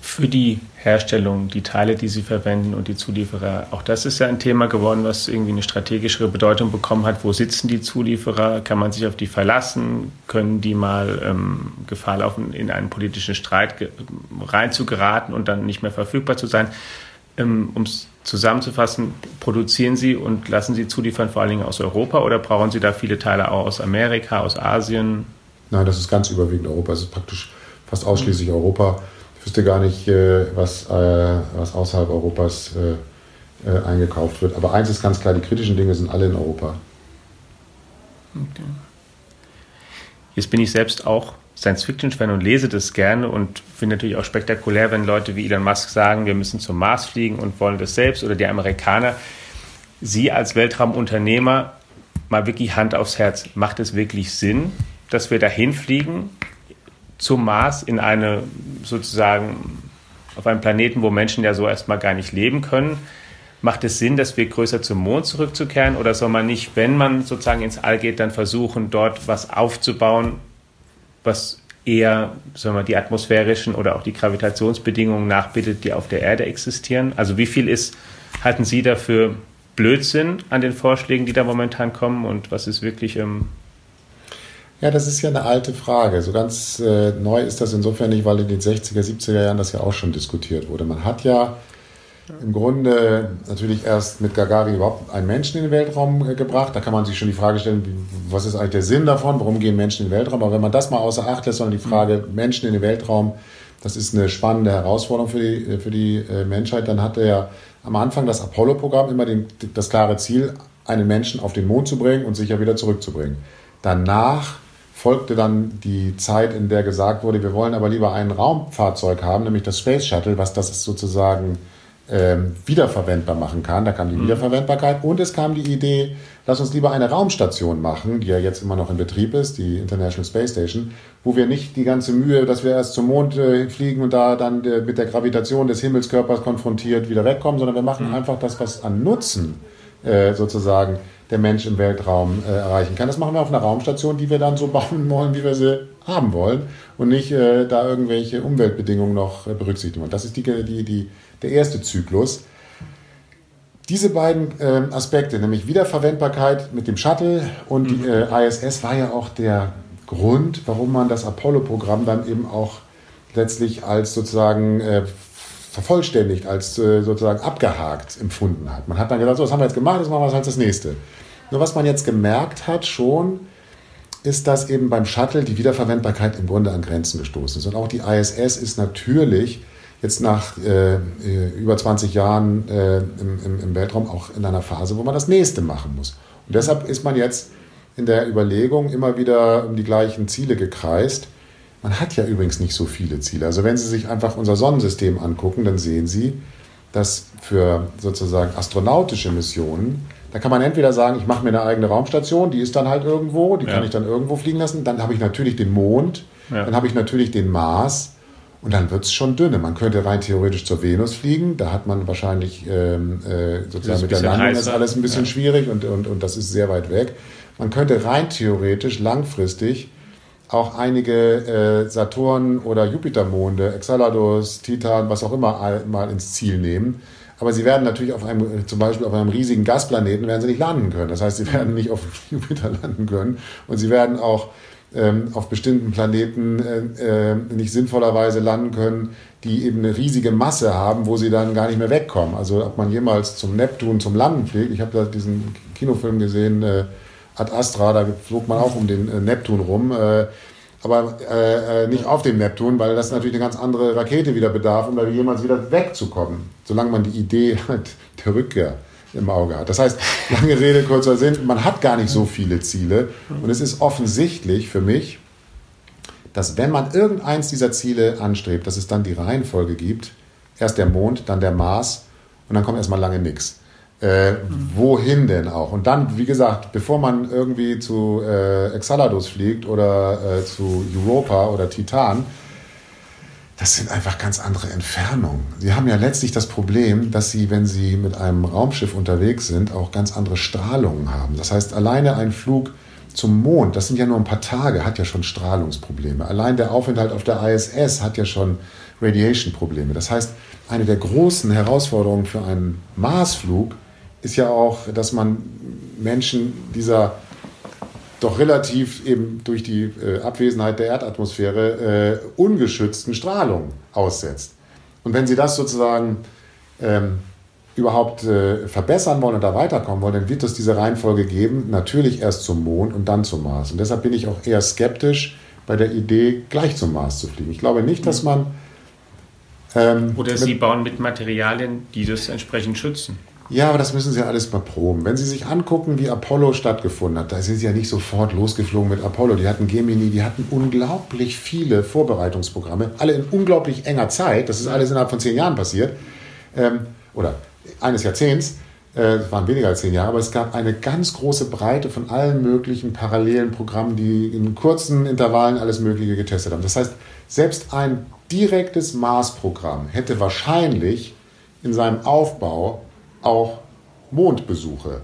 Für die Herstellung, die Teile, die Sie verwenden und die Zulieferer, auch das ist ja ein Thema geworden, was irgendwie eine strategischere Bedeutung bekommen hat. Wo sitzen die Zulieferer? Kann man sich auf die verlassen? Können die mal ähm, Gefahr laufen, in einen politischen Streit reinzugeraten und dann nicht mehr verfügbar zu sein? Ähm, um es zusammenzufassen, produzieren Sie und lassen Sie zuliefern vor allen Dingen aus Europa oder brauchen Sie da viele Teile auch aus Amerika, aus Asien? Nein, das ist ganz überwiegend Europa. Es ist praktisch fast ausschließlich Europa. Ich wüsste gar nicht, äh, was, äh, was außerhalb Europas äh, eingekauft wird. Aber eins ist ganz klar, die kritischen Dinge sind alle in Europa. Okay. Jetzt bin ich selbst auch Science-Fiction-Fan und lese das gerne und finde natürlich auch spektakulär, wenn Leute wie Elon Musk sagen, wir müssen zum Mars fliegen und wollen das selbst oder die Amerikaner. Sie als Weltraumunternehmer, mal wirklich Hand aufs Herz, macht es wirklich Sinn, dass wir dahin fliegen zum Mars in eine sozusagen auf einem Planeten, wo Menschen ja so erstmal gar nicht leben können? Macht es Sinn, dass wir größer zum Mond zurückzukehren oder soll man nicht, wenn man sozusagen ins All geht, dann versuchen, dort was aufzubauen, was eher sagen wir, die atmosphärischen oder auch die Gravitationsbedingungen nachbildet, die auf der Erde existieren? Also wie viel ist, halten Sie dafür Blödsinn an den Vorschlägen, die da momentan kommen und was ist wirklich... Ähm ja, das ist ja eine alte Frage. So ganz äh, neu ist das insofern nicht, weil in den 60er, 70er Jahren das ja auch schon diskutiert wurde. Man hat ja im Grunde natürlich erst mit Gagarin überhaupt einen Menschen in den Weltraum äh, gebracht. Da kann man sich schon die Frage stellen, was ist eigentlich der Sinn davon? Warum gehen Menschen in den Weltraum? Aber wenn man das mal außer Acht lässt, sondern die Frage Menschen in den Weltraum, das ist eine spannende Herausforderung für die, für die äh, Menschheit, dann hatte ja am Anfang das Apollo-Programm immer den, das klare Ziel, einen Menschen auf den Mond zu bringen und sicher wieder zurückzubringen. Danach folgte dann die Zeit, in der gesagt wurde, wir wollen aber lieber ein Raumfahrzeug haben, nämlich das Space Shuttle, was das sozusagen ähm, wiederverwendbar machen kann. Da kam die mhm. Wiederverwendbarkeit und es kam die Idee, lass uns lieber eine Raumstation machen, die ja jetzt immer noch in Betrieb ist, die International Space Station, wo wir nicht die ganze Mühe, dass wir erst zum Mond äh, fliegen und da dann äh, mit der Gravitation des Himmelskörpers konfrontiert wieder wegkommen, sondern wir machen mhm. einfach das, was an Nutzen äh, sozusagen der Mensch im Weltraum äh, erreichen kann. Das machen wir auf einer Raumstation, die wir dann so bauen wollen, wie wir sie haben wollen und nicht äh, da irgendwelche Umweltbedingungen noch äh, berücksichtigen. Und das ist die, die, die, der erste Zyklus. Diese beiden ähm, Aspekte, nämlich Wiederverwendbarkeit mit dem Shuttle und die mhm. äh, ISS, war ja auch der Grund, warum man das Apollo-Programm dann eben auch letztlich als sozusagen äh, vervollständigt, als äh, sozusagen abgehakt empfunden hat. Man hat dann gesagt, so, das haben wir jetzt gemacht, jetzt machen wir halt das nächste. Nur was man jetzt gemerkt hat schon, ist, dass eben beim Shuttle die Wiederverwendbarkeit im Grunde an Grenzen gestoßen ist. Und auch die ISS ist natürlich jetzt nach äh, äh über 20 Jahren äh, im, im, im, Weltraum auch in einer Phase, wo man das nächste machen muss. Und deshalb ist man jetzt in der Überlegung immer wieder um die gleichen Ziele gekreist. Man hat ja übrigens nicht so viele Ziele. Also wenn Sie sich einfach unser Sonnensystem angucken, dann sehen Sie, dass für sozusagen astronautische Missionen, da kann man entweder sagen, ich mache mir eine eigene Raumstation, die ist dann halt irgendwo, die ja. kann ich dann irgendwo fliegen lassen. Dann habe ich natürlich den Mond, ja. dann habe ich natürlich den Mars und dann wird es schon dünne. Man könnte rein theoretisch zur Venus fliegen, da hat man wahrscheinlich ähm, äh, sozusagen mit der Landung heißer. ist alles ein bisschen ja. schwierig und, und, und das ist sehr weit weg. Man könnte rein theoretisch langfristig auch einige äh, Saturn- oder Jupitermonde, Enceladus, Titan, was auch immer, mal ins Ziel nehmen. Aber sie werden natürlich auf einem, zum Beispiel auf einem riesigen Gasplaneten, werden sie nicht landen können. Das heißt, sie werden nicht auf Jupiter landen können. Und sie werden auch auf bestimmten Planeten äh, äh, nicht sinnvollerweise landen können, die eben eine riesige Masse haben, wo sie dann gar nicht mehr wegkommen. Also ob man jemals zum Neptun zum Landen fliegt. Ich habe da diesen Kinofilm gesehen, äh, Ad Astra, da flog man auch um den äh, Neptun rum. Aber äh, nicht auf dem Neptun, weil das natürlich eine ganz andere Rakete wieder bedarf, um da jemals wieder wegzukommen, solange man die Idee halt der Rückkehr im Auge hat. Das heißt, lange Rede, kurzer Sinn, man hat gar nicht so viele Ziele und es ist offensichtlich für mich, dass wenn man irgendeins dieser Ziele anstrebt, dass es dann die Reihenfolge gibt, erst der Mond, dann der Mars und dann kommt erstmal lange nichts. Äh, wohin denn auch? Und dann, wie gesagt, bevor man irgendwie zu äh, Exaladus fliegt oder äh, zu Europa oder Titan, das sind einfach ganz andere Entfernungen. Sie haben ja letztlich das Problem, dass Sie, wenn Sie mit einem Raumschiff unterwegs sind, auch ganz andere Strahlungen haben. Das heißt, alleine ein Flug zum Mond, das sind ja nur ein paar Tage, hat ja schon Strahlungsprobleme. Allein der Aufenthalt auf der ISS hat ja schon Radiation-Probleme. Das heißt, eine der großen Herausforderungen für einen Marsflug ist ja auch, dass man Menschen dieser doch relativ eben durch die äh, Abwesenheit der Erdatmosphäre äh, ungeschützten Strahlung aussetzt. Und wenn Sie das sozusagen ähm, überhaupt äh, verbessern wollen und da weiterkommen wollen, dann wird es diese Reihenfolge geben, natürlich erst zum Mond und dann zum Mars. Und deshalb bin ich auch eher skeptisch bei der Idee, gleich zum Mars zu fliegen. Ich glaube nicht, dass man... Ähm, Oder Sie bauen mit Materialien, die das entsprechend schützen. Ja, aber das müssen Sie ja alles mal proben. Wenn Sie sich angucken, wie Apollo stattgefunden hat, da sind Sie ja nicht sofort losgeflogen mit Apollo. Die hatten Gemini, die hatten unglaublich viele Vorbereitungsprogramme, alle in unglaublich enger Zeit. Das ist alles innerhalb von zehn Jahren passiert. Ähm, oder eines Jahrzehnts. Äh, es waren weniger als zehn Jahre, aber es gab eine ganz große Breite von allen möglichen parallelen Programmen, die in kurzen Intervallen alles Mögliche getestet haben. Das heißt, selbst ein direktes Mars-Programm hätte wahrscheinlich in seinem Aufbau auch Mondbesuche.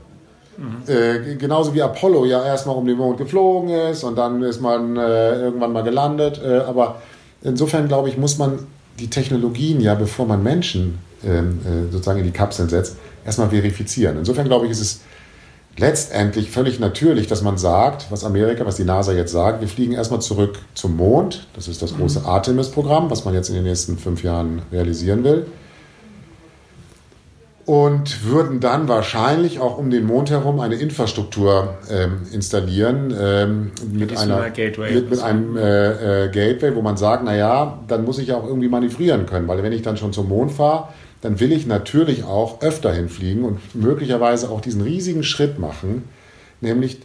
Mhm. Äh, genauso wie Apollo ja erstmal um den Mond geflogen ist und dann ist man äh, irgendwann mal gelandet. Äh, aber insofern glaube ich, muss man die Technologien ja, bevor man Menschen ähm, äh, sozusagen in die Kapseln setzt, erstmal verifizieren. Insofern glaube ich, ist es letztendlich völlig natürlich, dass man sagt, was Amerika, was die NASA jetzt sagt, wir fliegen erstmal zurück zum Mond. Das ist das große mhm. Artemis-Programm, was man jetzt in den nächsten fünf Jahren realisieren will und würden dann wahrscheinlich auch um den Mond herum eine Infrastruktur ähm, installieren ähm, mit, einer, mit, mit, einem äh, äh, Gateway, wo man sagt, naja, dann muss ich ja auch irgendwie manövrieren können, weil wenn ich dann schon zum Mond fahre, dann will ich natürlich auch öfter hinfliegen und möglicherweise auch diesen riesigen Schritt machen, nämlich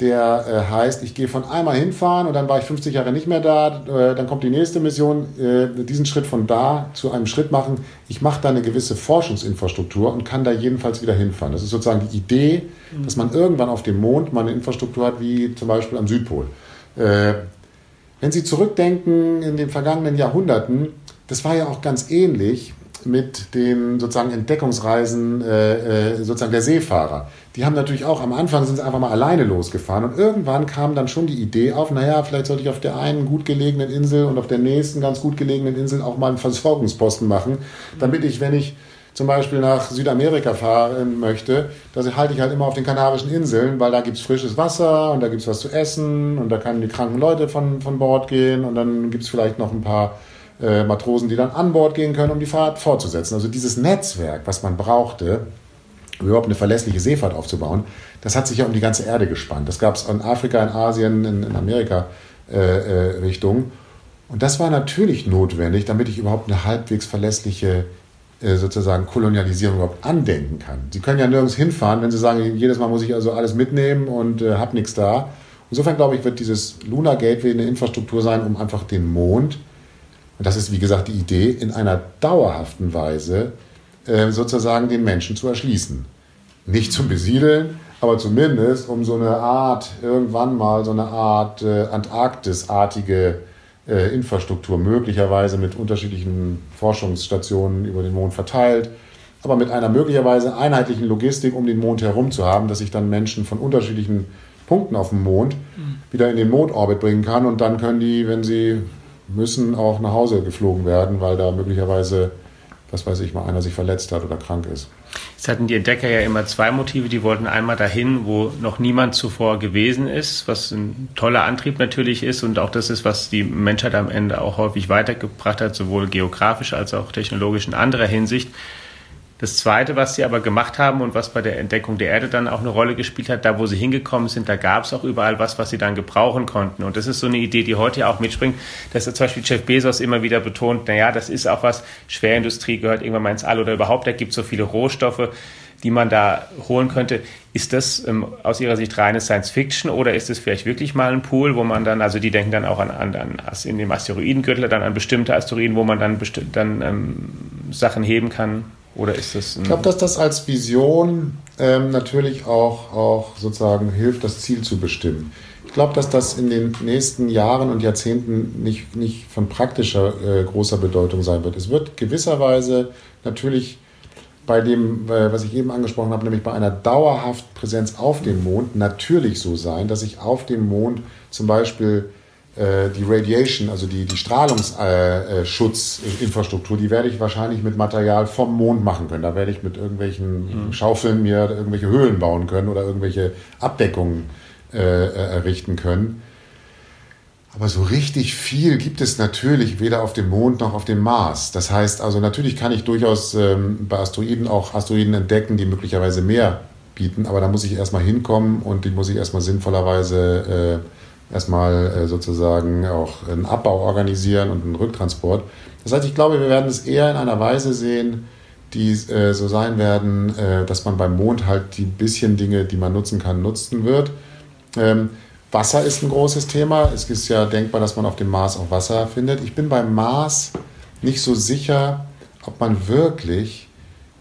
der äh, heißt, ich gehe von einmal hinfahren und dann war ich 50 Jahre nicht mehr da, äh, dann kommt die nächste Mission, äh, diesen Schritt von da zu einem Schritt machen. Ich mache da eine gewisse Forschungsinfrastruktur und kann da jedenfalls wieder hinfahren. Das ist sozusagen die Idee, mhm. dass man irgendwann auf dem Mond mal eine Infrastruktur hat, wie zum Beispiel am Südpol. Äh, wenn Sie zurückdenken in den vergangenen Jahrhunderten, das war ja auch ganz ähnlich mit den sozusagen Entdeckungsreisen äh, äh, sozusagen der Seefahrer. Die haben natürlich auch am Anfang sind sie einfach mal alleine losgefahren und irgendwann kam dann schon die Idee auf, naja, vielleicht sollte ich auf der einen gut gelegenen Insel und auf der nächsten ganz gut gelegenen Insel auch mal einen Versorgungsposten machen, damit ich, wenn ich zum Beispiel nach Südamerika fahren möchte, da halte ich halt immer auf den Kanarischen Inseln, weil da gibt es frisches Wasser und da gibt es was zu essen und da können die kranken Leute von, von Bord gehen und dann gibt es vielleicht noch ein paar äh, Matrosen, die dann an Bord gehen können, um die Fahrt fortzusetzen. Also dieses Netzwerk, was man brauchte, um überhaupt eine verlässliche Seefahrt aufzubauen, das hat sich ja um die ganze Erde gespannt. Das gab es in Afrika, in Asien, in, in Amerika äh, äh, Richtung. Und das war natürlich notwendig, damit ich überhaupt eine halbwegs verlässliche äh, sozusagen Kolonialisierung überhaupt andenken kann. Sie können ja nirgends hinfahren, wenn Sie sagen, jedes Mal muss ich also alles mitnehmen und äh, habe nichts da. Insofern glaube ich, wird dieses Lunar Gateway eine Infrastruktur sein, um einfach den Mond und das ist, wie gesagt, die Idee, in einer dauerhaften Weise äh, sozusagen den Menschen zu erschließen. Nicht zum Besiedeln, aber zumindest um so eine Art, irgendwann mal so eine Art äh, Antarktis-artige äh, Infrastruktur, möglicherweise mit unterschiedlichen Forschungsstationen über den Mond verteilt, aber mit einer möglicherweise einheitlichen Logistik um den Mond herum zu haben, dass ich dann Menschen von unterschiedlichen Punkten auf dem Mond mhm. wieder in den Mondorbit bringen kann und dann können die, wenn sie müssen auch nach Hause geflogen werden, weil da möglicherweise, was weiß ich, mal einer sich verletzt hat oder krank ist. Jetzt hatten die Entdecker ja immer zwei Motive. Die wollten einmal dahin, wo noch niemand zuvor gewesen ist, was ein toller Antrieb natürlich ist und auch das ist, was die Menschheit am Ende auch häufig weitergebracht hat, sowohl geografisch als auch technologisch in anderer Hinsicht. Das Zweite, was sie aber gemacht haben und was bei der Entdeckung der Erde dann auch eine Rolle gespielt hat, da wo sie hingekommen sind, da gab es auch überall was, was sie dann gebrauchen konnten. Und das ist so eine Idee, die heute ja auch mitspringt, dass zum Beispiel Jeff Bezos immer wieder betont, naja, das ist auch was, Schwerindustrie gehört irgendwann mal ins All oder überhaupt, da gibt es so viele Rohstoffe, die man da holen könnte. Ist das ähm, aus Ihrer Sicht reine Science Fiction oder ist es vielleicht wirklich mal ein Pool, wo man dann, also die denken dann auch an, an, an in dem Asteroidengürtel, dann an bestimmte Asteroiden, wo man dann, dann ähm, Sachen heben kann? Oder ist das? Ich glaube, dass das als Vision ähm, natürlich auch, auch sozusagen hilft, das Ziel zu bestimmen. Ich glaube, dass das in den nächsten Jahren und Jahrzehnten nicht, nicht von praktischer äh, großer Bedeutung sein wird. Es wird gewisserweise natürlich bei dem, äh, was ich eben angesprochen habe, nämlich bei einer dauerhaften Präsenz auf dem Mond, natürlich so sein, dass ich auf dem Mond zum Beispiel die Radiation, also die, die Strahlungsschutzinfrastruktur, äh, die werde ich wahrscheinlich mit Material vom Mond machen können. Da werde ich mit irgendwelchen mhm. Schaufeln mir irgendwelche Höhlen bauen können oder irgendwelche Abdeckungen äh, errichten können. Aber so richtig viel gibt es natürlich weder auf dem Mond noch auf dem Mars. Das heißt also, natürlich kann ich durchaus ähm, bei Asteroiden auch Asteroiden entdecken, die möglicherweise mehr bieten, aber da muss ich erstmal hinkommen und die muss ich erstmal sinnvollerweise äh, erstmal äh, sozusagen auch einen Abbau organisieren und einen Rücktransport. Das heißt, ich glaube, wir werden es eher in einer Weise sehen, die äh, so sein werden, äh, dass man beim Mond halt die bisschen Dinge, die man nutzen kann, nutzen wird. Ähm, Wasser ist ein großes Thema. Es ist ja denkbar, dass man auf dem Mars auch Wasser findet. Ich bin beim Mars nicht so sicher, ob man wirklich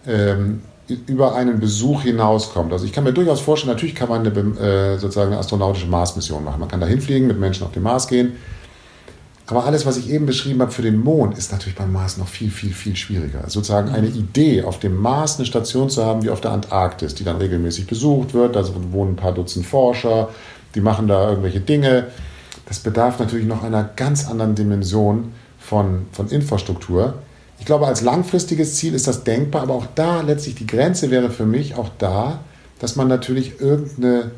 ähm, über einen Besuch hinauskommt. Also ich kann mir durchaus vorstellen, natürlich kann man eine, äh, sozusagen eine astronautische Mars-Mission machen. Man kann da hinfliegen, mit Menschen auf den Mars gehen. Aber alles, was ich eben beschrieben habe für den Mond, ist natürlich beim Mars noch viel, viel, viel schwieriger. Sozusagen eine Idee, auf dem Mars eine Station zu haben wie auf der Antarktis, die dann regelmäßig besucht wird. Da wohnen ein paar Dutzend Forscher, die machen da irgendwelche Dinge. Das bedarf natürlich noch einer ganz anderen Dimension von, von Infrastruktur. Ich glaube, als langfristiges Ziel ist das denkbar, aber auch da letztlich die Grenze wäre für mich auch da, dass man natürlich irgendeine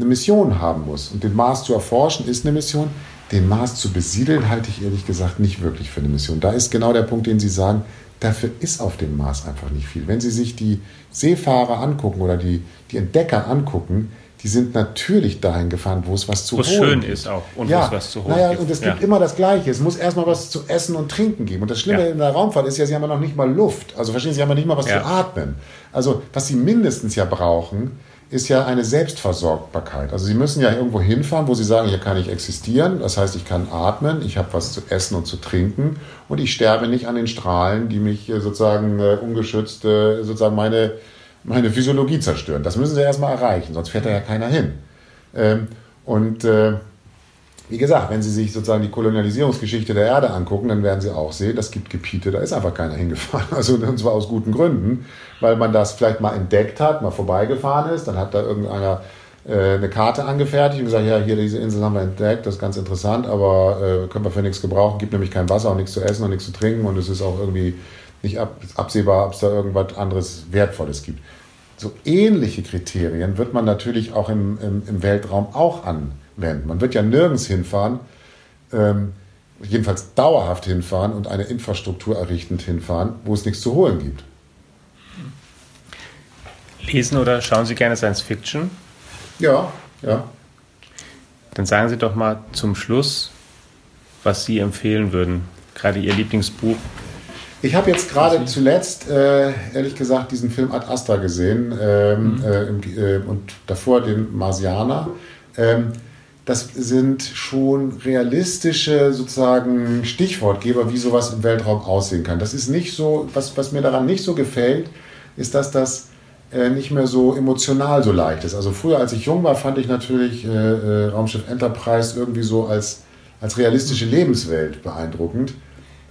eine Mission haben muss. Und den Mars zu erforschen ist eine Mission. Den Mars zu besiedeln halte ich ehrlich gesagt nicht wirklich für eine Mission. Da ist genau der Punkt, den Sie sagen, dafür ist auf dem Mars einfach nicht viel. Wenn Sie sich die Seefahrer angucken oder die, die Entdecker angucken, die sind natürlich dahin gefahren, wo es was zu wo holen schön gibt. ist auch und ja, wo es was zu holen naja, gibt. Und es gibt immer das Gleiche. Es muss erstmal was zu essen und trinken geben. Und das Schlimme ja. in der Raumfahrt ist ja, sie haben ja noch nicht mal Luft. Also verstehen Sie, sie haben ja nicht mal was zu atmen. Also was sie mindestens ja brauchen, ist ja eine Selbstversorgbarkeit. Also sie müssen ja irgendwo hinfahren, wo sie sagen, hier kann ich existieren. Das heißt, ich kann atmen, ich habe was zu essen und zu trinken und ich sterbe nicht an den Strahlen, die mich sozusagen äh, ungeschützt äh, sozusagen meine meine Physiologie zerstören. Das müssen sie erstmal erreichen, sonst fährt da ja keiner hin. Ähm, und äh, wie gesagt, wenn Sie sich sozusagen die Kolonialisierungsgeschichte der Erde angucken, dann werden Sie auch sehen, das gibt Gebiete, da ist einfach keiner hingefahren. Also und zwar aus guten Gründen, weil man das vielleicht mal entdeckt hat, mal vorbeigefahren ist, dann hat da irgendeiner äh, eine Karte angefertigt und gesagt, ja, hier diese Insel haben wir entdeckt, das ist ganz interessant, aber äh, können wir für nichts gebrauchen, gibt nämlich kein Wasser und nichts zu essen und nichts zu trinken und es ist auch irgendwie nicht ab, absehbar, ob es da irgendwas anderes Wertvolles gibt. So ähnliche Kriterien wird man natürlich auch im, im, im Weltraum auch anwenden. Man wird ja nirgends hinfahren, ähm, jedenfalls dauerhaft hinfahren und eine Infrastruktur errichtend hinfahren, wo es nichts zu holen gibt. Lesen oder schauen Sie gerne Science Fiction? Ja, ja. Dann sagen Sie doch mal zum Schluss, was Sie empfehlen würden. Gerade Ihr Lieblingsbuch ich habe jetzt gerade zuletzt, äh, ehrlich gesagt, diesen Film Ad Astra gesehen ähm, mhm. äh, im, äh, und davor den Marsianer. Ähm, das sind schon realistische sozusagen Stichwortgeber, wie sowas im Weltraum aussehen kann. Das ist nicht so, was, was mir daran nicht so gefällt, ist, dass das äh, nicht mehr so emotional so leicht ist. Also früher, als ich jung war, fand ich natürlich äh, äh, Raumschiff Enterprise irgendwie so als, als realistische Lebenswelt beeindruckend.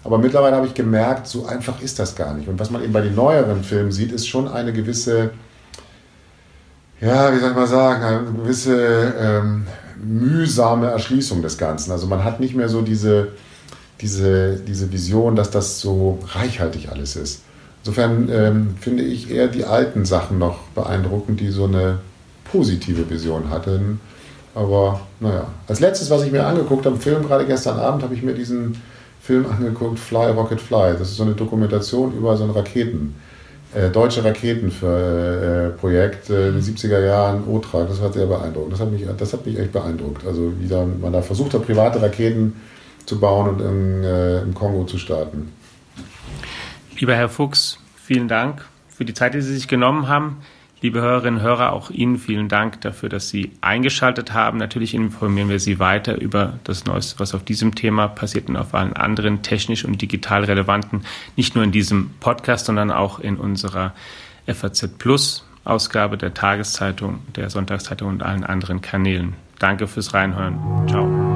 Aber mittlerweile habe ich gemerkt, so einfach ist das gar nicht. Und was man eben bei den neueren Filmen sieht, ist schon eine gewisse, ja, wie soll ich mal sagen, eine gewisse ähm, mühsame Erschließung des Ganzen. Also man hat nicht mehr so diese, diese, diese Vision, dass das so reichhaltig alles ist. Insofern ähm, finde ich eher die alten Sachen noch beeindruckend, die so eine positive Vision hatten. Aber naja, als letztes, was ich mir angeguckt habe, Film gerade gestern Abend, habe ich mir diesen Film angeguckt, Fly Rocket Fly. Das ist so eine Dokumentation über so ein Raketen, äh, deutsche Raketenprojekt äh, in den 70er Jahren, OTRAG. Das war sehr beeindruckend. Das hat mich, das hat mich echt beeindruckt. Also wie da, man da versucht hat, private Raketen zu bauen und in, äh, im Kongo zu starten. Lieber Herr Fuchs, vielen Dank für die Zeit, die Sie sich genommen haben. Liebe Hörerinnen und Hörer, auch Ihnen vielen Dank dafür, dass Sie eingeschaltet haben. Natürlich informieren wir Sie weiter über das Neueste, was auf diesem Thema passiert und auf allen anderen technisch und digital relevanten, nicht nur in diesem Podcast, sondern auch in unserer FAZ Plus Ausgabe der Tageszeitung, der Sonntagszeitung und allen anderen Kanälen. Danke fürs Reinhören. Ciao.